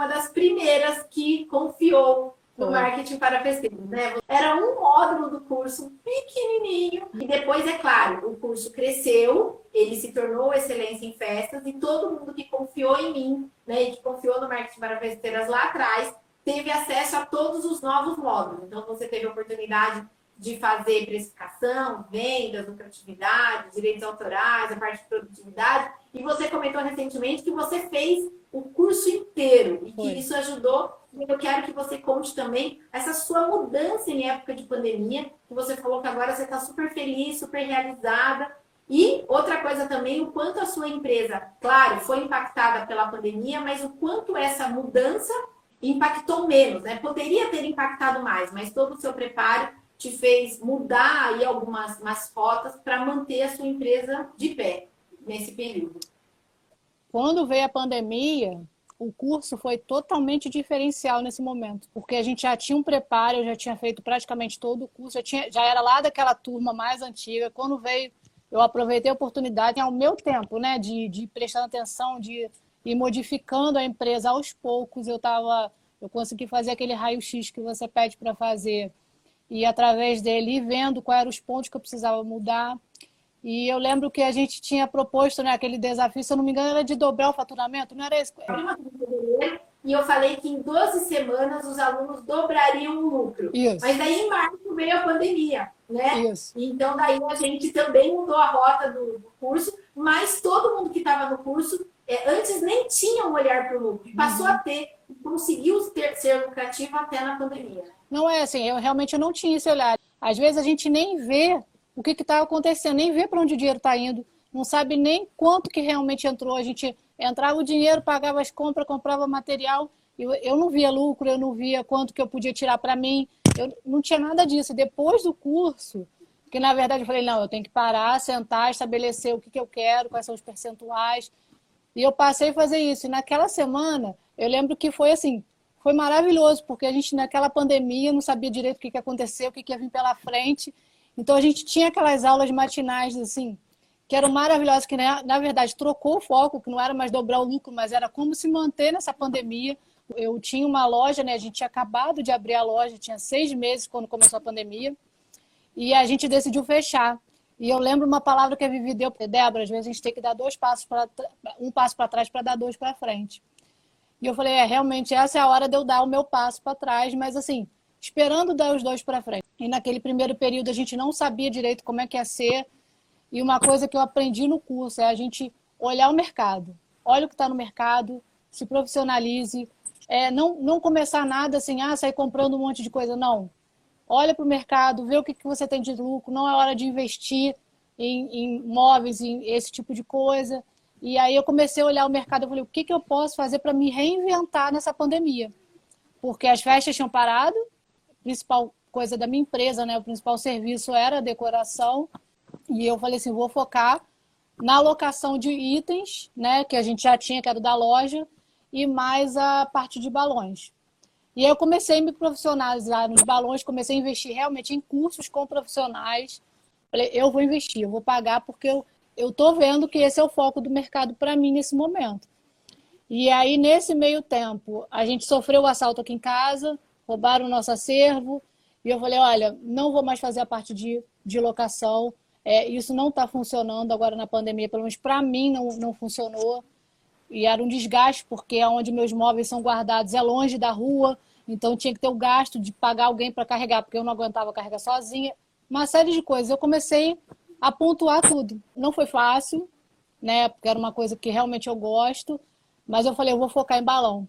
uma das primeiras que confiou no marketing para festejos, né? Era um módulo do curso pequenininho e depois, é claro, o curso cresceu, ele se tornou excelência em festas e todo mundo que confiou em mim, né, e que confiou no marketing para festeiras lá atrás, teve acesso a todos os novos módulos. Então, você teve a oportunidade de fazer precificação, vendas, lucratividade, direitos autorais, a parte de produtividade. E você comentou recentemente que você fez o curso inteiro e que isso ajudou. Eu quero que você conte também essa sua mudança em época de pandemia, que você falou que agora você está super feliz, super realizada. E outra coisa também, o quanto a sua empresa, claro, foi impactada pela pandemia, mas o quanto essa mudança impactou menos, né? Poderia ter impactado mais, mas todo o seu preparo te fez mudar aí algumas umas cotas para manter a sua empresa de pé nesse período? Quando veio a pandemia, o curso foi totalmente diferencial nesse momento, porque a gente já tinha um preparo, eu já tinha feito praticamente todo o curso, já, tinha, já era lá daquela turma mais antiga. Quando veio, eu aproveitei a oportunidade ao meu tempo, né, de, de prestar atenção, de ir modificando a empresa aos poucos. Eu tava, eu consegui fazer aquele raio-x que você pede para fazer e através dele ir vendo quais eram os pontos que eu precisava mudar. E eu lembro que a gente tinha proposto né, aquele desafio, se eu não me engano, era de dobrar o faturamento, não era isso? E eu falei que em 12 semanas os alunos dobrariam o lucro. Isso. Mas daí em março veio a pandemia, né? Isso. Então daí a gente também mudou a rota do, do curso, mas todo mundo que estava no curso é, antes nem tinha um olhar para o lucro, passou uhum. a ter, conseguiu ter, ser lucrativo até na pandemia. Não é assim, eu realmente não tinha esse olhar. Às vezes a gente nem vê o que está acontecendo, nem vê para onde o dinheiro está indo, não sabe nem quanto que realmente entrou. A gente entrava o dinheiro, pagava as compras, comprava material, eu, eu não via lucro, eu não via quanto que eu podia tirar para mim, eu não tinha nada disso. Depois do curso, que na verdade eu falei, não, eu tenho que parar, sentar, estabelecer o que, que eu quero, quais são os percentuais. E eu passei a fazer isso. E naquela semana, eu lembro que foi assim, foi maravilhoso, porque a gente, naquela pandemia, não sabia direito o que, que ia acontecer, o que, que ia vir pela frente. Então, a gente tinha aquelas aulas matinais, assim, que eram maravilhosas, que, né, na verdade, trocou o foco, que não era mais dobrar o lucro, mas era como se manter nessa pandemia. Eu tinha uma loja, né? A gente tinha acabado de abrir a loja, tinha seis meses quando começou a pandemia, e a gente decidiu fechar. E eu lembro uma palavra que a Vivi deu, Débora, às vezes a gente tem que dar dois passos para um passo para trás para dar dois para frente. E eu falei, é, realmente essa é a hora de eu dar o meu passo para trás, mas assim, esperando dar os dois para frente. E naquele primeiro período a gente não sabia direito como é que ia ser. E uma coisa que eu aprendi no curso é a gente olhar o mercado. Olha o que está no mercado, se profissionalize. É, não, não começar nada assim, ah, sair comprando um monte de coisa. Não. Olha para o mercado, vê o que, que você tem de lucro. Não é hora de investir em, em móveis, em esse tipo de coisa. E aí eu comecei a olhar o mercado e falei, o que, que eu posso fazer para me reinventar nessa pandemia? Porque as festas tinham parado, a principal coisa da minha empresa, né? O principal serviço era a decoração. E eu falei assim, vou focar na alocação de itens, né? Que a gente já tinha, que era da loja, e mais a parte de balões. E aí eu comecei a me profissionalizar nos balões, comecei a investir realmente em cursos com profissionais. Falei, eu vou investir, eu vou pagar porque eu, eu estou vendo que esse é o foco do mercado para mim nesse momento. E aí, nesse meio tempo, a gente sofreu o assalto aqui em casa, roubaram o nosso acervo, e eu falei, olha, não vou mais fazer a parte de, de locação, é, isso não está funcionando agora na pandemia, pelo menos para mim não, não funcionou. E era um desgaste, porque é onde meus móveis são guardados é longe da rua, então tinha que ter o gasto de pagar alguém para carregar, porque eu não aguentava carregar sozinha. Uma série de coisas. Eu comecei a pontuar tudo. Não foi fácil, né? Porque era uma coisa que realmente eu gosto, mas eu falei, eu vou focar em balão.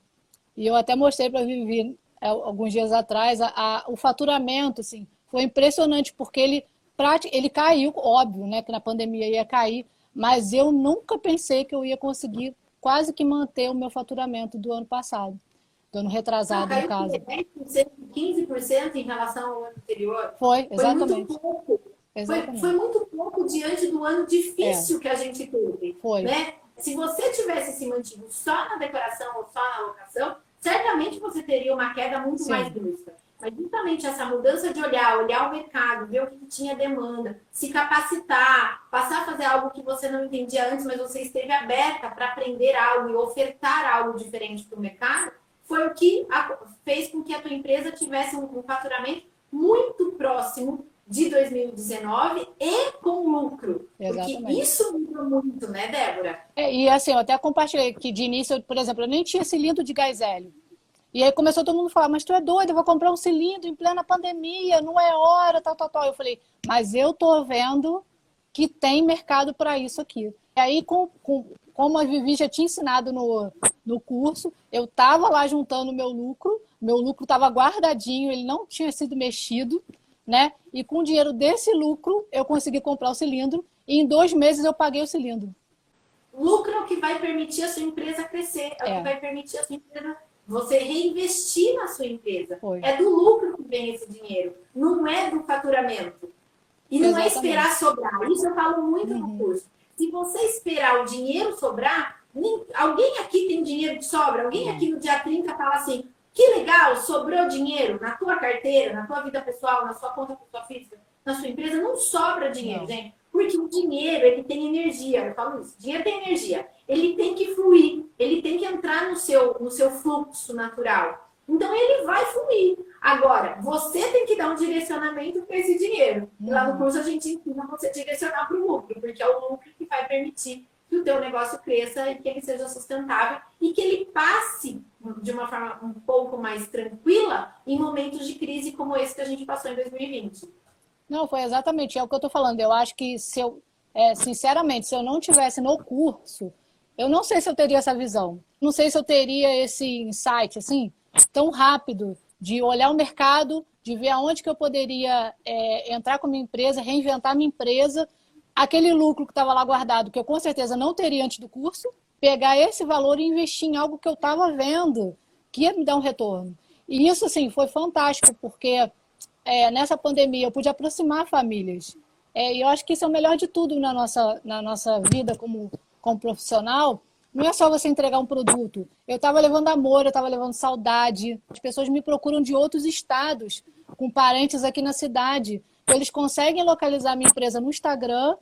E eu até mostrei para Vivi é, alguns dias atrás a, a, o faturamento, assim, foi impressionante porque ele ele caiu, óbvio, né, que na pandemia ia cair, mas eu nunca pensei que eu ia conseguir quase que manter o meu faturamento do ano passado, do ano retrasado, no caso. 10%, 15% em relação ao ano anterior. Foi, exatamente. Foi muito pouco. Foi, foi, muito pouco diante do ano difícil é. que a gente teve. Foi. Né? Se você tivesse se mantido só na decoração ou só na locação, certamente você teria uma queda muito Sim. mais brusca. Mas justamente essa mudança de olhar, olhar o mercado, ver o que tinha demanda, se capacitar, passar a fazer algo que você não entendia antes, mas você esteve aberta para aprender algo e ofertar algo diferente para o mercado, foi o que fez com que a tua empresa tivesse um faturamento muito próximo de 2019 e com lucro. Exatamente. Porque isso muda muito, né, Débora? É, e assim, eu até compartilhei que de início, por exemplo, eu nem tinha cilindro de gás hélio. E aí começou todo mundo a falar, mas tu é doido, eu vou comprar um cilindro em plena pandemia, não é hora, tal, tal, tal. Eu falei, mas eu tô vendo que tem mercado para isso aqui. E aí, com, com, como a Vivi já tinha ensinado no, no curso, eu estava lá juntando meu lucro, meu lucro estava guardadinho, ele não tinha sido mexido, né? E com o dinheiro desse lucro, eu consegui comprar o cilindro e em dois meses eu paguei o cilindro. Lucro é o que vai permitir a sua empresa crescer, é, é. o que vai permitir a sua empresa você reinvestir na sua empresa. Foi. É do lucro que vem esse dinheiro, não é do faturamento. E não é Exatamente. é esperar sobrar. Isso eu falo muito uhum. no curso. Se você esperar o dinheiro sobrar, alguém aqui tem dinheiro de sobra? Alguém aqui no dia 30 fala assim: que legal, sobrou dinheiro na tua carteira, na tua vida pessoal, na sua conta pessoal física, na sua empresa, não sobra dinheiro, não. gente. Porque o dinheiro, ele tem energia, eu falo isso, dinheiro tem energia. Ele tem que fluir, ele tem que entrar no seu, no seu fluxo natural. Então ele vai fluir. Agora, você tem que dar um direcionamento para esse dinheiro. E lá no uhum. curso a gente ensina você direcionar para o lucro, porque é o lucro que vai permitir que o teu negócio cresça e que ele seja sustentável e que ele passe de uma forma um pouco mais tranquila em momentos de crise como esse que a gente passou em 2020. Não, foi exatamente é o que eu estou falando. Eu acho que se eu, é, sinceramente, se eu não tivesse no curso, eu não sei se eu teria essa visão. Não sei se eu teria esse insight assim tão rápido de olhar o mercado, de ver aonde que eu poderia é, entrar com a minha empresa, reinventar minha empresa, aquele lucro que estava lá guardado, que eu com certeza não teria antes do curso, pegar esse valor e investir em algo que eu estava vendo que ia me dar um retorno. E isso, assim, foi fantástico, porque é, nessa pandemia eu pude aproximar famílias. É, e eu acho que isso é o melhor de tudo na nossa, na nossa vida como, como profissional. Não é só você entregar um produto. Eu estava levando amor, eu estava levando saudade. As pessoas me procuram de outros estados, com parentes aqui na cidade. Eles conseguem localizar minha empresa no Instagram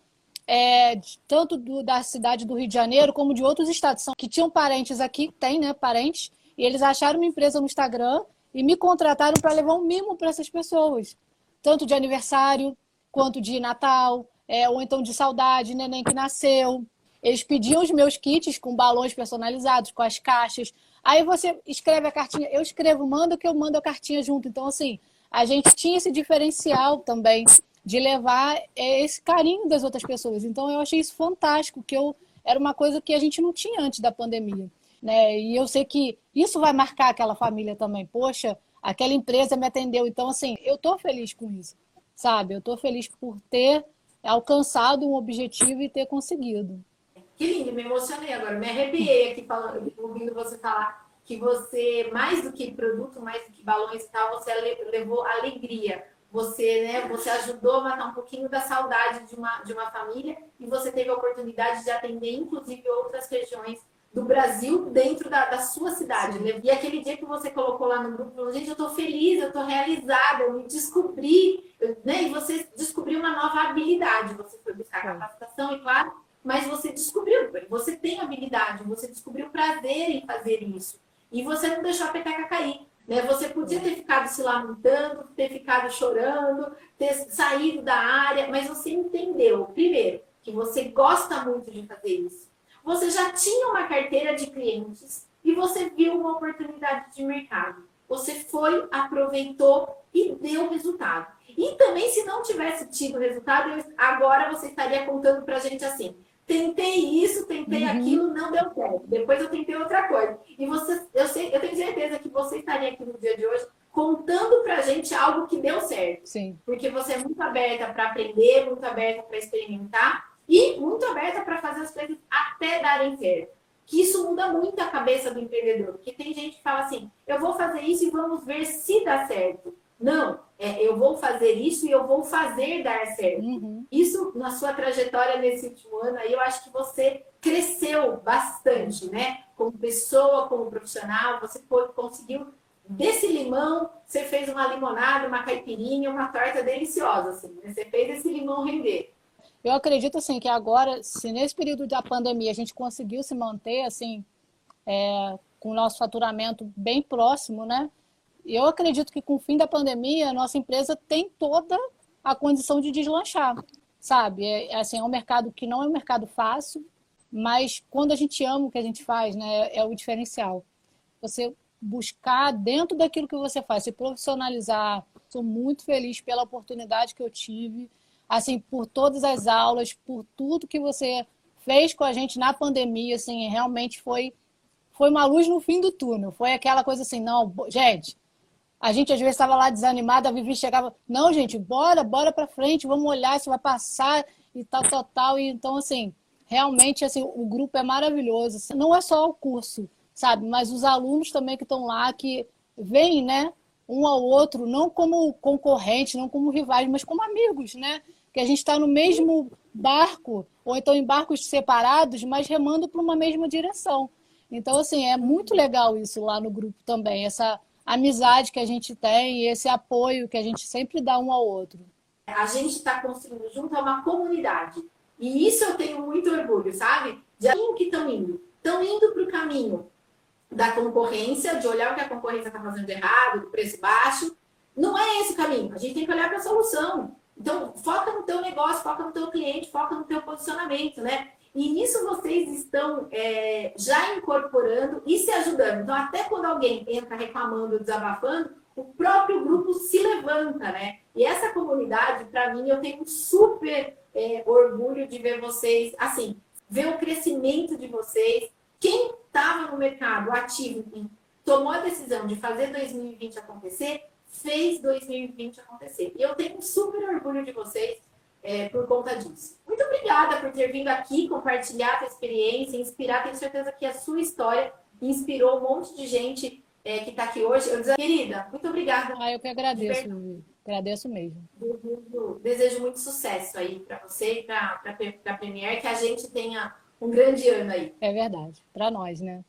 é, tanto do, da cidade do Rio de Janeiro como de outros estados que tinham parentes aqui, tem, né, parentes, e eles acharam uma empresa no Instagram e me contrataram para levar um mimo para essas pessoas, tanto de aniversário quanto de Natal, é, ou então de saudade, neném que nasceu. Eles pediam os meus kits com balões personalizados, com as caixas. Aí você escreve a cartinha, eu escrevo, manda que eu mando a cartinha junto. Então, assim, a gente tinha esse diferencial também de levar é, esse carinho das outras pessoas. Então eu achei isso fantástico, que eu era uma coisa que a gente não tinha antes da pandemia. Né? E eu sei que isso vai marcar aquela família também. Poxa, aquela empresa me atendeu. Então, assim, eu estou feliz com isso, sabe? Eu estou feliz por ter alcançado um objetivo e ter conseguido. Que lindo, me emocionei agora, me arrepiei aqui falando, ouvindo você falar que você, mais do que produto, mais do que balões e tal, você levou alegria você, né, você ajudou a matar um pouquinho da saudade de uma, de uma família e você teve a oportunidade de atender, inclusive, outras regiões do Brasil dentro da, da sua cidade. Sim. E aquele dia que você colocou lá no grupo, falou, gente, eu estou feliz, eu estou realizada, eu me descobri, né? E você descobriu uma nova habilidade. Você foi buscar capacitação, e claro, mas você descobriu, você tem habilidade, você descobriu prazer em fazer isso. E você não deixou a peteca cair. Né? Você podia ter ficado se lamentando, ter ficado chorando, ter saído da área, mas você entendeu, primeiro, que você gosta muito de fazer isso. Você já tinha uma carteira de clientes e você viu uma oportunidade de mercado. Você foi, aproveitou e deu resultado. E também, se não tivesse tido resultado, agora você estaria contando para a gente assim: tentei isso, tentei uhum. aquilo, não deu certo. Depois eu tentei outra coisa. E você, eu, sei, eu tenho certeza que você estaria aqui no dia de hoje contando pra gente algo que deu certo. Sim. Porque você é muito aberta para aprender, muito aberta para experimentar e muito aberta para fazer as coisas até darem certo. Que isso muda muito a cabeça do empreendedor. Porque tem gente que fala assim: eu vou fazer isso e vamos ver se dá certo. Não, é, eu vou fazer isso e eu vou fazer dar certo. Uhum. Isso, na sua trajetória nesse último ano, aí eu acho que você cresceu bastante, né? Como pessoa, como profissional, você conseguiu desse limão, você fez uma limonada, uma caipirinha, uma torta deliciosa, assim, né? Você fez esse limão render. Eu acredito, assim, que agora, se nesse período da pandemia a gente conseguiu se manter, assim, é, com o nosso faturamento bem próximo, né? Eu acredito que com o fim da pandemia, a nossa empresa tem toda a condição de deslanchar, sabe? É, assim, é um mercado que não é um mercado fácil, mas quando a gente ama o que a gente faz, né, é o diferencial. Você buscar dentro daquilo que você faz, se profissionalizar. Sou muito feliz pela oportunidade que eu tive, assim, por todas as aulas, por tudo que você fez com a gente na pandemia, assim, realmente foi foi uma luz no fim do túnel. Foi aquela coisa assim, não, gente, a gente às vezes estava lá desanimada, a Vivi chegava, não, gente, bora, bora para frente, vamos olhar se vai passar e tal, tal, tal. E então, assim, realmente, assim, o grupo é maravilhoso. Assim, não é só o curso, sabe? Mas os alunos também que estão lá, que vêm, né? Um ao outro, não como concorrentes, não como rivais, mas como amigos, né? Que a gente está no mesmo barco, ou então em barcos separados, mas remando para uma mesma direção. Então, assim, é muito legal isso lá no grupo também, essa amizade que a gente tem e esse apoio que a gente sempre dá um ao outro. A gente está construindo junto a uma comunidade. E isso eu tenho muito orgulho, sabe? De que estão indo. Estão indo para o caminho da concorrência, de olhar o que a concorrência está fazendo de errado, do preço baixo. Não é esse o caminho. A gente tem que olhar para a solução. Então, foca no teu negócio, foca no teu cliente, foca no teu posicionamento, né? E nisso vocês estão é, já incorporando e se ajudando. Então, até quando alguém entra reclamando, desabafando, o próprio grupo se levanta, né? E essa comunidade, para mim, eu tenho super é, orgulho de ver vocês, assim, ver o crescimento de vocês. Quem estava no mercado ativo tomou a decisão de fazer 2020 acontecer, fez 2020 acontecer. E eu tenho super orgulho de vocês é, por conta disso. Muito obrigada por ter vindo aqui compartilhar a sua experiência, inspirar. Tenho certeza que a sua história inspirou um monte de gente é, que está aqui hoje. Eu querida, muito obrigada. Ah, eu que agradeço, agradeço mesmo. Desejo, desejo muito sucesso aí para você e para a Premier, que a gente tenha um grande ano aí. É verdade, para nós, né?